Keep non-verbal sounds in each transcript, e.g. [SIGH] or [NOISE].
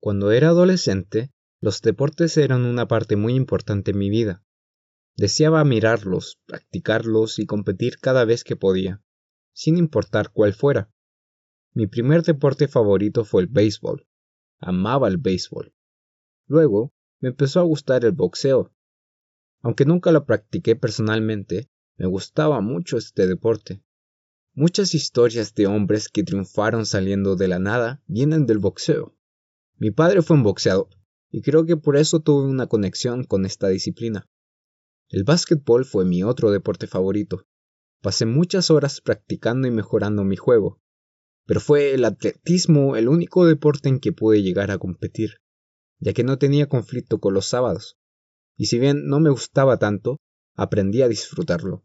Cuando era adolescente, los deportes eran una parte muy importante en mi vida. Deseaba mirarlos, practicarlos y competir cada vez que podía, sin importar cuál fuera. Mi primer deporte favorito fue el béisbol. Amaba el béisbol. Luego, me empezó a gustar el boxeo. Aunque nunca lo practiqué personalmente, me gustaba mucho este deporte. Muchas historias de hombres que triunfaron saliendo de la nada vienen del boxeo. Mi padre fue un boxeador, y creo que por eso tuve una conexión con esta disciplina. El básquetbol fue mi otro deporte favorito. Pasé muchas horas practicando y mejorando mi juego, pero fue el atletismo el único deporte en que pude llegar a competir, ya que no tenía conflicto con los sábados, y si bien no me gustaba tanto, aprendí a disfrutarlo.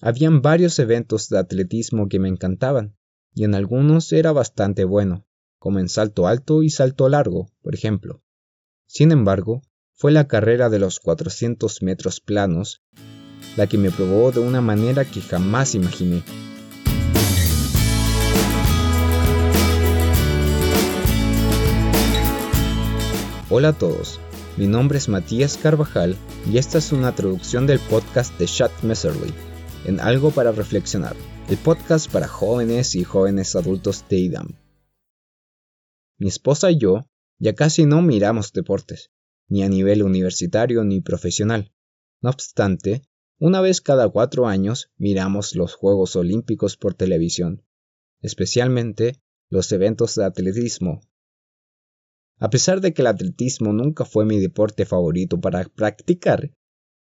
Habían varios eventos de atletismo que me encantaban, y en algunos era bastante bueno, como en salto alto y salto largo, por ejemplo. Sin embargo, fue la carrera de los 400 metros planos la que me probó de una manera que jamás imaginé. Hola a todos, mi nombre es Matías Carvajal y esta es una traducción del podcast de Shut Messerly, en Algo para Reflexionar, el podcast para jóvenes y jóvenes adultos de IDAM. Mi esposa y yo ya casi no miramos deportes, ni a nivel universitario ni profesional. No obstante, una vez cada cuatro años miramos los Juegos Olímpicos por televisión, especialmente los eventos de atletismo. A pesar de que el atletismo nunca fue mi deporte favorito para practicar,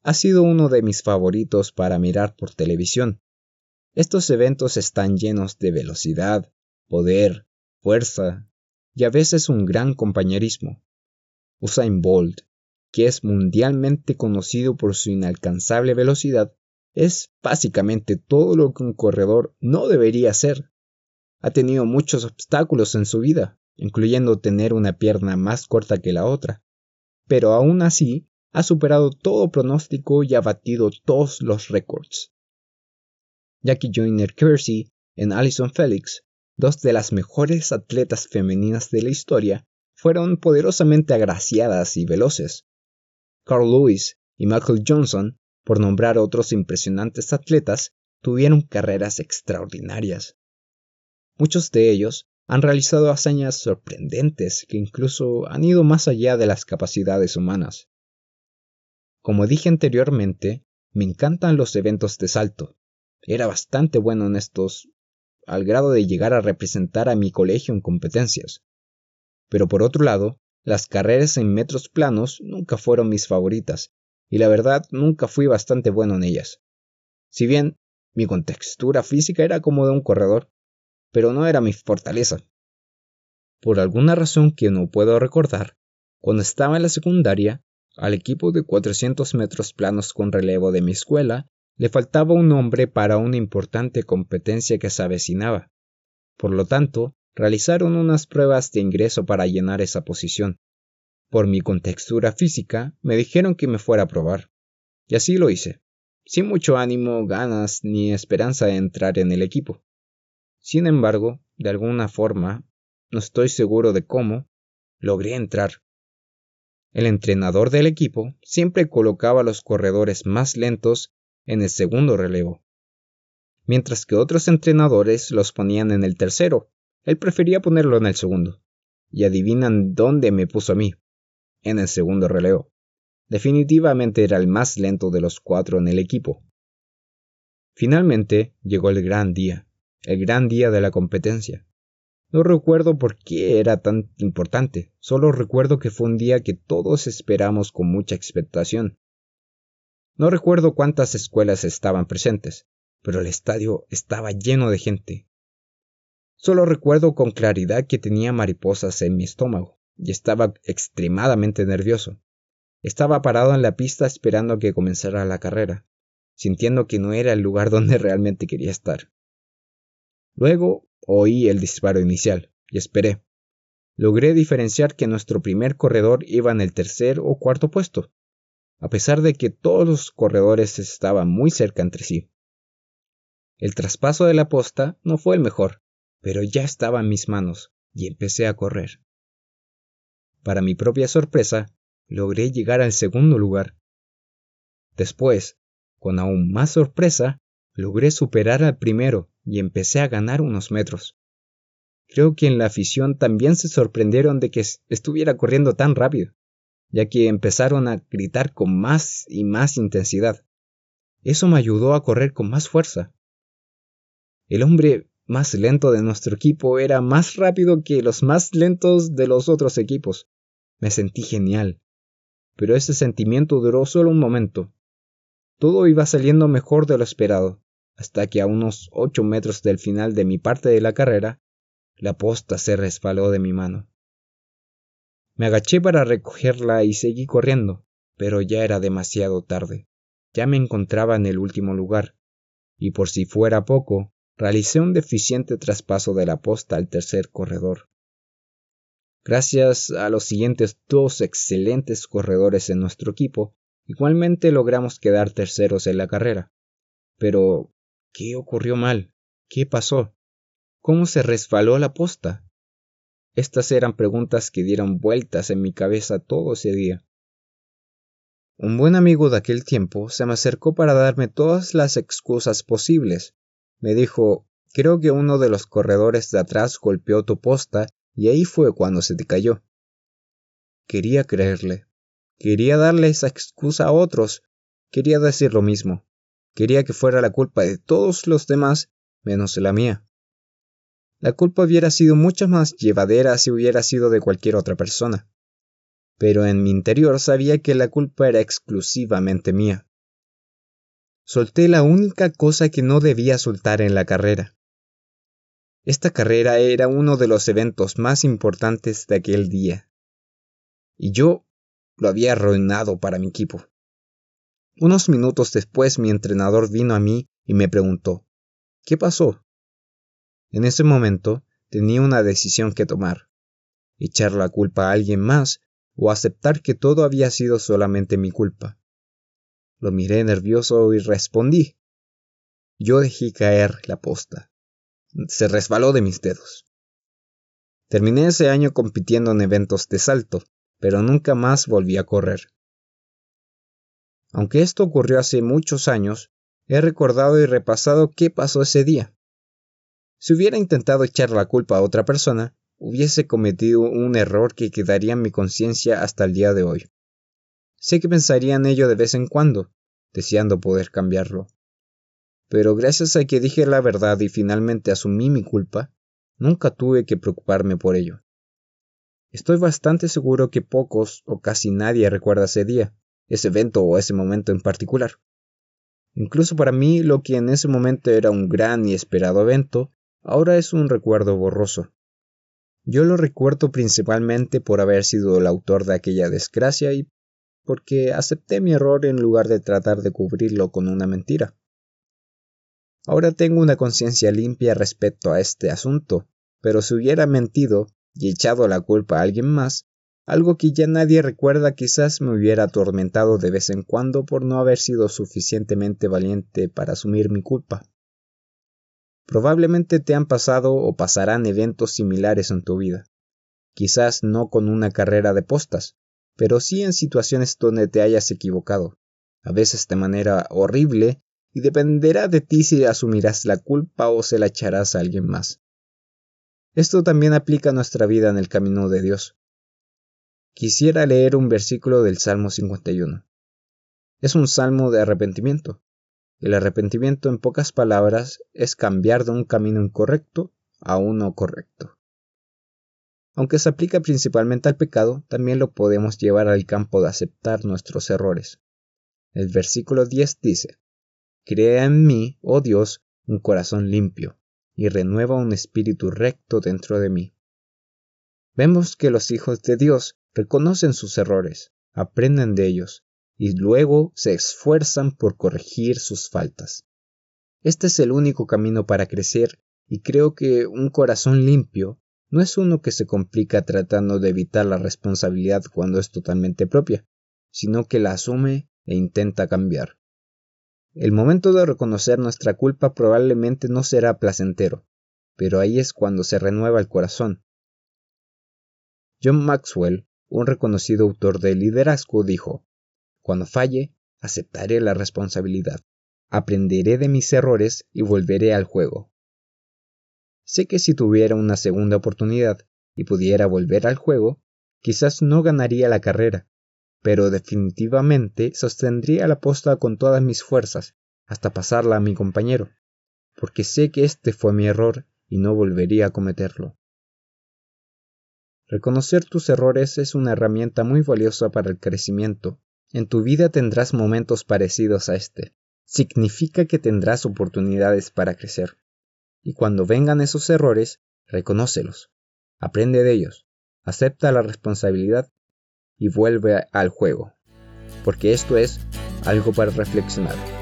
ha sido uno de mis favoritos para mirar por televisión. Estos eventos están llenos de velocidad, poder, fuerza, y a veces un gran compañerismo. Usain Bolt, que es mundialmente conocido por su inalcanzable velocidad, es básicamente todo lo que un corredor no debería ser. Ha tenido muchos obstáculos en su vida, incluyendo tener una pierna más corta que la otra, pero aún así ha superado todo pronóstico y ha batido todos los récords. Jackie Joyner Kersey en Alison Felix dos de las mejores atletas femeninas de la historia, fueron poderosamente agraciadas y veloces. Carl Lewis y Michael Johnson, por nombrar otros impresionantes atletas, tuvieron carreras extraordinarias. Muchos de ellos han realizado hazañas sorprendentes que incluso han ido más allá de las capacidades humanas. Como dije anteriormente, me encantan los eventos de salto. Era bastante bueno en estos al grado de llegar a representar a mi colegio en competencias. Pero por otro lado, las carreras en metros planos nunca fueron mis favoritas, y la verdad nunca fui bastante bueno en ellas. Si bien mi contextura física era como de un corredor, pero no era mi fortaleza. Por alguna razón que no puedo recordar, cuando estaba en la secundaria, al equipo de 400 metros planos con relevo de mi escuela le faltaba un hombre para una importante competencia que se avecinaba. Por lo tanto, realizaron unas pruebas de ingreso para llenar esa posición. Por mi contextura física, me dijeron que me fuera a probar. Y así lo hice, sin mucho ánimo, ganas ni esperanza de entrar en el equipo. Sin embargo, de alguna forma, no estoy seguro de cómo, logré entrar. El entrenador del equipo siempre colocaba a los corredores más lentos en el segundo relevo. Mientras que otros entrenadores los ponían en el tercero, él prefería ponerlo en el segundo. Y adivinan dónde me puso a mí. En el segundo relevo. Definitivamente era el más lento de los cuatro en el equipo. Finalmente llegó el gran día, el gran día de la competencia. No recuerdo por qué era tan importante, solo recuerdo que fue un día que todos esperamos con mucha expectación. No recuerdo cuántas escuelas estaban presentes, pero el estadio estaba lleno de gente. Solo recuerdo con claridad que tenía mariposas en mi estómago y estaba extremadamente nervioso. Estaba parado en la pista esperando que comenzara la carrera, sintiendo que no era el lugar [LAUGHS] donde realmente quería estar. Luego oí el disparo inicial y esperé. Logré diferenciar que nuestro primer corredor iba en el tercer o cuarto puesto, a pesar de que todos los corredores estaban muy cerca entre sí. El traspaso de la posta no fue el mejor, pero ya estaba en mis manos y empecé a correr. Para mi propia sorpresa, logré llegar al segundo lugar. Después, con aún más sorpresa, logré superar al primero y empecé a ganar unos metros. Creo que en la afición también se sorprendieron de que estuviera corriendo tan rápido, ya que empezaron a gritar con más y más intensidad. Eso me ayudó a correr con más fuerza. El hombre más lento de nuestro equipo era más rápido que los más lentos de los otros equipos. Me sentí genial. Pero ese sentimiento duró solo un momento. Todo iba saliendo mejor de lo esperado, hasta que a unos ocho metros del final de mi parte de la carrera, la posta se resbaló de mi mano. Me agaché para recogerla y seguí corriendo, pero ya era demasiado tarde. Ya me encontraba en el último lugar, y por si fuera poco, realicé un deficiente traspaso de la posta al tercer corredor. Gracias a los siguientes dos excelentes corredores en nuestro equipo, igualmente logramos quedar terceros en la carrera. Pero, ¿qué ocurrió mal? ¿Qué pasó? ¿Cómo se resbaló la posta? Estas eran preguntas que dieron vueltas en mi cabeza todo ese día. Un buen amigo de aquel tiempo se me acercó para darme todas las excusas posibles. Me dijo, creo que uno de los corredores de atrás golpeó tu posta y ahí fue cuando se te cayó. Quería creerle. Quería darle esa excusa a otros. Quería decir lo mismo. Quería que fuera la culpa de todos los demás menos la mía. La culpa hubiera sido mucho más llevadera si hubiera sido de cualquier otra persona. Pero en mi interior sabía que la culpa era exclusivamente mía. Solté la única cosa que no debía soltar en la carrera. Esta carrera era uno de los eventos más importantes de aquel día. Y yo lo había arruinado para mi equipo. Unos minutos después mi entrenador vino a mí y me preguntó, ¿qué pasó? En ese momento tenía una decisión que tomar, echar la culpa a alguien más o aceptar que todo había sido solamente mi culpa. Lo miré nervioso y respondí. Yo dejé caer la posta se resbaló de mis dedos. Terminé ese año compitiendo en eventos de salto, pero nunca más volví a correr. Aunque esto ocurrió hace muchos años, he recordado y repasado qué pasó ese día. Si hubiera intentado echar la culpa a otra persona, hubiese cometido un error que quedaría en mi conciencia hasta el día de hoy. Sé que pensaría en ello de vez en cuando, deseando poder cambiarlo pero gracias a que dije la verdad y finalmente asumí mi culpa, nunca tuve que preocuparme por ello. Estoy bastante seguro que pocos o casi nadie recuerda ese día, ese evento o ese momento en particular. Incluso para mí lo que en ese momento era un gran y esperado evento, ahora es un recuerdo borroso. Yo lo recuerdo principalmente por haber sido el autor de aquella desgracia y porque acepté mi error en lugar de tratar de cubrirlo con una mentira. Ahora tengo una conciencia limpia respecto a este asunto, pero si hubiera mentido y echado la culpa a alguien más, algo que ya nadie recuerda quizás me hubiera atormentado de vez en cuando por no haber sido suficientemente valiente para asumir mi culpa. Probablemente te han pasado o pasarán eventos similares en tu vida. Quizás no con una carrera de postas, pero sí en situaciones donde te hayas equivocado, a veces de manera horrible y dependerá de ti si asumirás la culpa o se la echarás a alguien más. Esto también aplica a nuestra vida en el camino de Dios. Quisiera leer un versículo del Salmo 51. Es un salmo de arrepentimiento. El arrepentimiento, en pocas palabras, es cambiar de un camino incorrecto a uno correcto. Aunque se aplica principalmente al pecado, también lo podemos llevar al campo de aceptar nuestros errores. El versículo 10 dice, Crea en mí, oh Dios, un corazón limpio, y renueva un espíritu recto dentro de mí. Vemos que los hijos de Dios reconocen sus errores, aprenden de ellos, y luego se esfuerzan por corregir sus faltas. Este es el único camino para crecer, y creo que un corazón limpio no es uno que se complica tratando de evitar la responsabilidad cuando es totalmente propia, sino que la asume e intenta cambiar. El momento de reconocer nuestra culpa probablemente no será placentero, pero ahí es cuando se renueva el corazón. John Maxwell, un reconocido autor de liderazgo, dijo, Cuando falle, aceptaré la responsabilidad, aprenderé de mis errores y volveré al juego. Sé que si tuviera una segunda oportunidad y pudiera volver al juego, quizás no ganaría la carrera, pero definitivamente sostendría la posta con todas mis fuerzas hasta pasarla a mi compañero, porque sé que este fue mi error y no volvería a cometerlo. Reconocer tus errores es una herramienta muy valiosa para el crecimiento. En tu vida tendrás momentos parecidos a este. Significa que tendrás oportunidades para crecer. Y cuando vengan esos errores, reconócelos. Aprende de ellos. Acepta la responsabilidad y vuelve al juego. Porque esto es algo para reflexionar.